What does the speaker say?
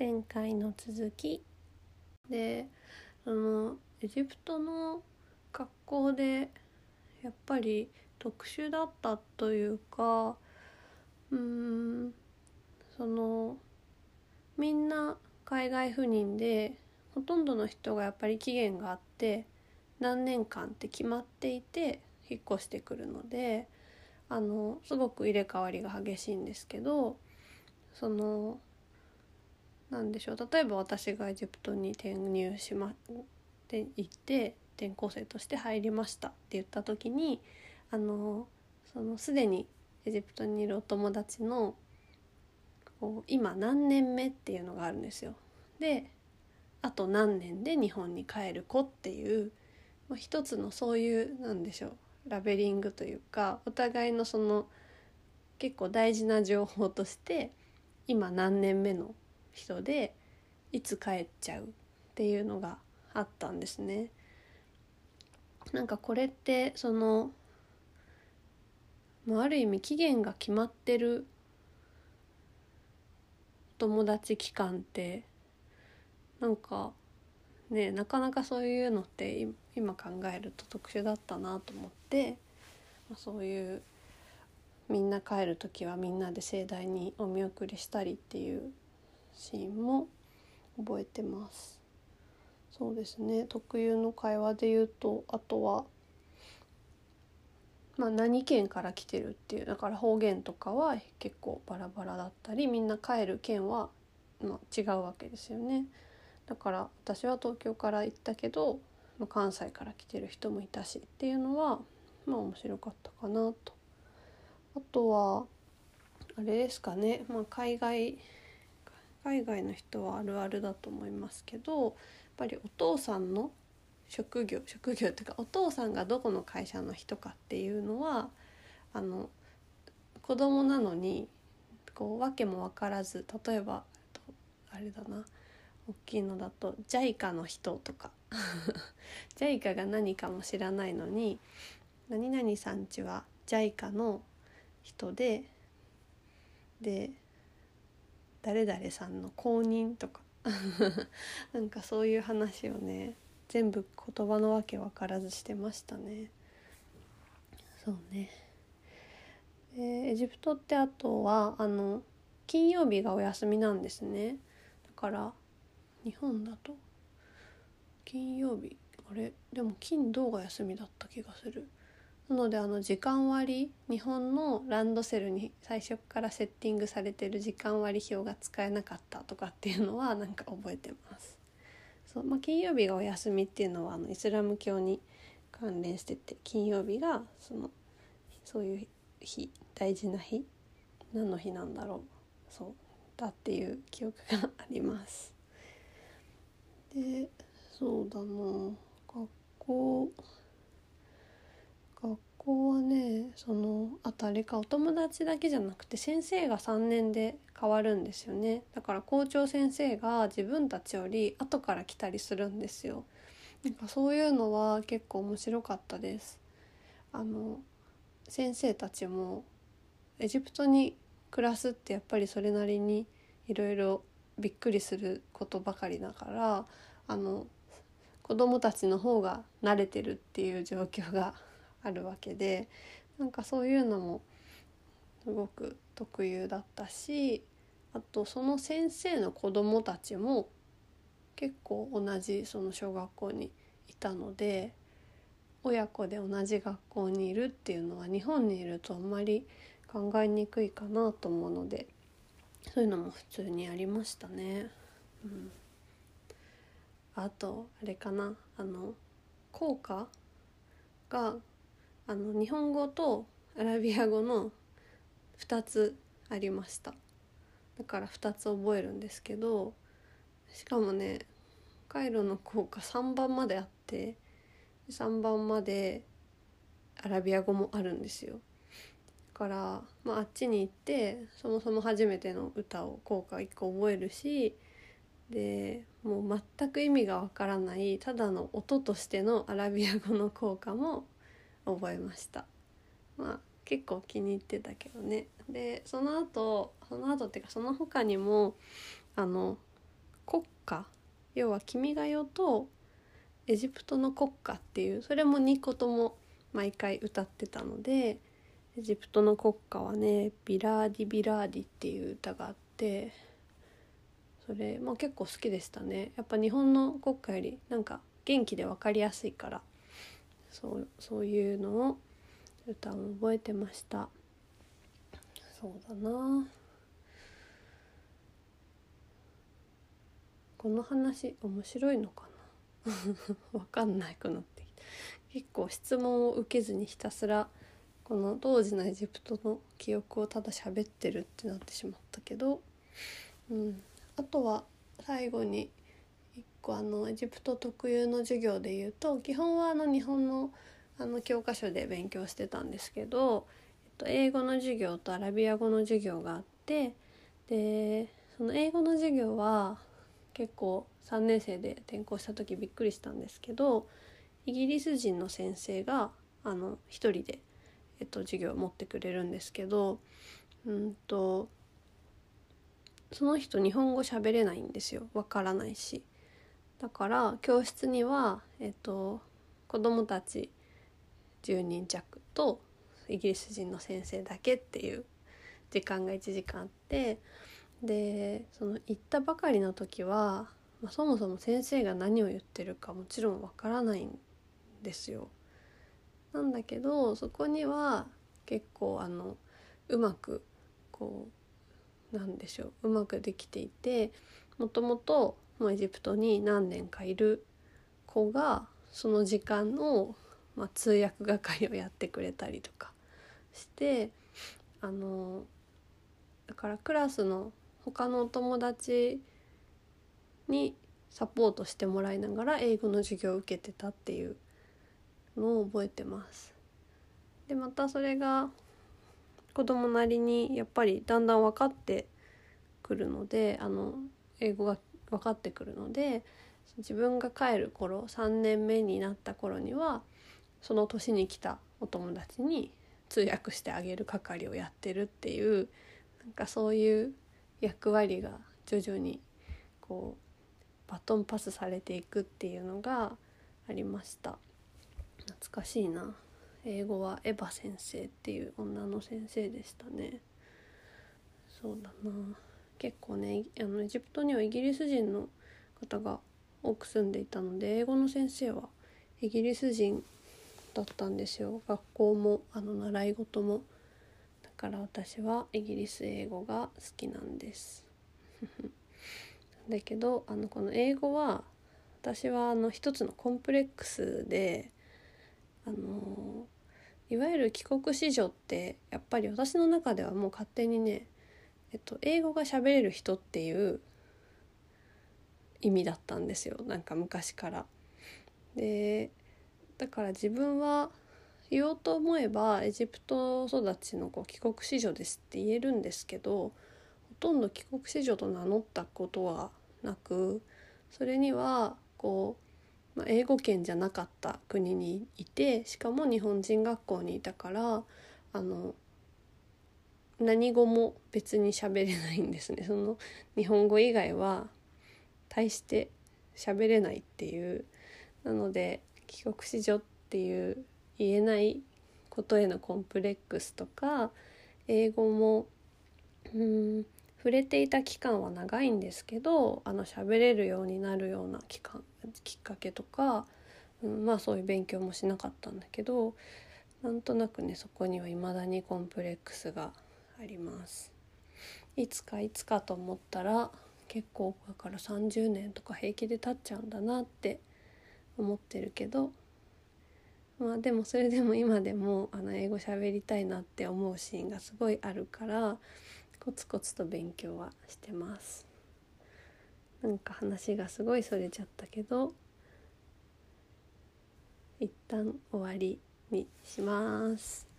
前回の続き。であのエジプトの学校でやっぱり特殊だったというかうーんそのみんな海外赴任でほとんどの人がやっぱり期限があって何年間って決まっていて引っ越してくるのであのすごく入れ替わりが激しいんですけどそのなんでしょう例えば私がエジプトに転入しまって行って転校生として入りましたって言った時にあのそのすでにエジプトにいるお友達のこう今何年目っていうのがあるんですよ。であと何年で日本に帰る子っていうまあ、一つのそういうなんでしょうラベリングというかお互いのその結構大事な情報として今何年目の人でいつ帰っちゃうっていうのがあったんですね。なんかこれってその、あ、る意味期限が決まってる友達期間ってなんかねなかなかそういうのって今考えると特殊だったなと思って、ま、そういうみんな帰る時はみんなで盛大にお見送りしたりっていうシーンも覚えてます。そうですね特有の会話で言うとあとは、まあ、何県から来てるっていうだから方言とかは結構バラバラだったりみんな帰る県は、まあ、違うわけですよね。だから私は東京から行ったけど、まあ、関西から来てる人もいたしっていうのはまあ面白かったかなと。あとはあれですかね、まあ、海外海外の人はあるあるだと思いますけどやっぱりお父さんの職業職業っていうかお父さんがどこの会社の人かっていうのはあの子供なのにこう訳も分からず例えばあれだな大きいのだと JICA の人とか JICA が何かも知らないのに「何々さんちは JICA の人でで誰々さんの公認」とか。なんかそういう話をね全部言葉のわけ分からずしてましたね。そうね。えエジプトってあとはあの金曜日がお休みなんですね。だから日本だと。金曜日あれ？でも金土が休みだった気がする。なのであの時間割日本のランドセルに最初からセッティングされてる時間割表が使えなかったとかっていうのはなんか覚えてます。そう、まあ、金曜日がお休みっていうのはあのイスラム教に関連してて金曜日がそのそういう日大事な日何の日なんだろう。そうだっていう記憶があります。でそうだな。学校学校はねそのあとあれかお友達だけじゃなくて先生が3年で変わるんですよね。だから校長先生が自分たちより後から来たりするんですよ。なんかそういうのは結構面白かったです。あの先生たちもエジプトに暮らすってやっぱりそれなりにいろいろびっくりすることばかりだからあの子供たちの方が慣れてるっていう状況があるわけでなんかそういうのもすごく特有だったしあとその先生の子供たちも結構同じその小学校にいたので親子で同じ学校にいるっていうのは日本にいるとあんまり考えにくいかなと思うのでそういうのも普通にありましたね。うん、あとあれかなあの効果があの日本語とアラビア語の2つありました。だから2つ覚えるんですけどしかもねカイロの効果3番まであって3番までアラビア語もあるんですよ。だから、まあ、あっちに行ってそもそも初めての歌を効果1個覚えるしでもう全く意味がわからないただの音としてのアラビア語の効果も覚えました。まあ結構気に入ってたけどね。でその後その後っていうかその他にもあの国歌要は「君が代」とエジプトの国歌っていうそれも2個とも毎回歌ってたのでエジプトの国歌はね「بلادي بلادي」っていう歌があってそれ、まあ、結構好きでしたね。やっぱ日本の国歌よりなんか元気で分かりやすいから。そうそういうのを歌を覚えてました。そうだな。この話面白いのかな？わかんないくなってきた。結構質問を受けずにひたすらこの当時のエジプトの記憶をただ喋ってるってなってしまったけど、うん、あとは最後に個あのエジプト特有の授業で言うと基本はあの日本のあの教科書で勉強してたんですけど、えっと、英語の授業とアラビア語の授業があってでその英語の授業は結構3年生で転校した時びっくりしたんですけどイギリス人の先生があの一人で、えっと、授業を持ってくれるんですけどうんとその人日本語喋れないんですよ。わからないし。だから教室には、えっと、子供たち10人弱とイギリス人の先生だけっていう時間が1時間あってでその行ったばかりの時は、まあ、そもそも先生が何を言ってるかもちろんわからないんですよ。なんだけどそこには結構あのうまくこうなんでしょううまくできていてもともとエジプトに何年かいる子がその時間の、まあ、通訳係をやってくれたりとかしてあのだからクラスの他のお友達にサポートしてもらいながら英語の授業を受けてたっていうのを覚えてます。でまたそれが子供なりにやっぱりだんだん分かってくるのであの英語が分かってくるので自分が帰る頃3年目になった頃にはその年に来たお友達に通訳してあげる係をやってるっていうなんかそういう役割が徐々にこうバトンパスされていくっていうのがありました。懐かしいな。英語はエヴァ先生っていう女の先生でしたね。そうだな。結構ねあのエジプトにはイギリス人の方が多く住んでいたので英語の先生はイギリス人だったんですよ学校もあの習い事もだ。から私はイギリス英語が好きなんですだけどあのこの英語は私はあの一つのコンプレックスであのいわゆる帰国子女ってやっぱり私の中ではもう勝手にね、えっと、英語が喋れる人っていう意味だったんですよなんか昔から。でだから自分は言おうと思えばエジプト育ちのこう帰国子女ですって言えるんですけどほとんど帰国子女と名乗ったことはなくそれにはこう、まあ、英語圏じゃなかった国にいてしかも日本人学校にいたからあの何語も別に喋れないんですね。その日本語以外は大して喋れないっていう。なので帰国子女っていう言えないことへのコンプレックスとか英語もうん触れていた期間は長いんですけどあの喋れるようになるような期間きっかけとか、うん、まあそういう勉強もしなかったんだけどなんとなくねそこには未だにコンプレックスがあります。いつかいつかと思ったら結構だから30年とか平気で経っちゃうんだなって思ってるけどまあでもそれでも今でもあの英語喋りたいなって思うシーンがすごいあるからコツコツと勉強はしてますなんか話がすごいそれちゃったけど一旦終わりにします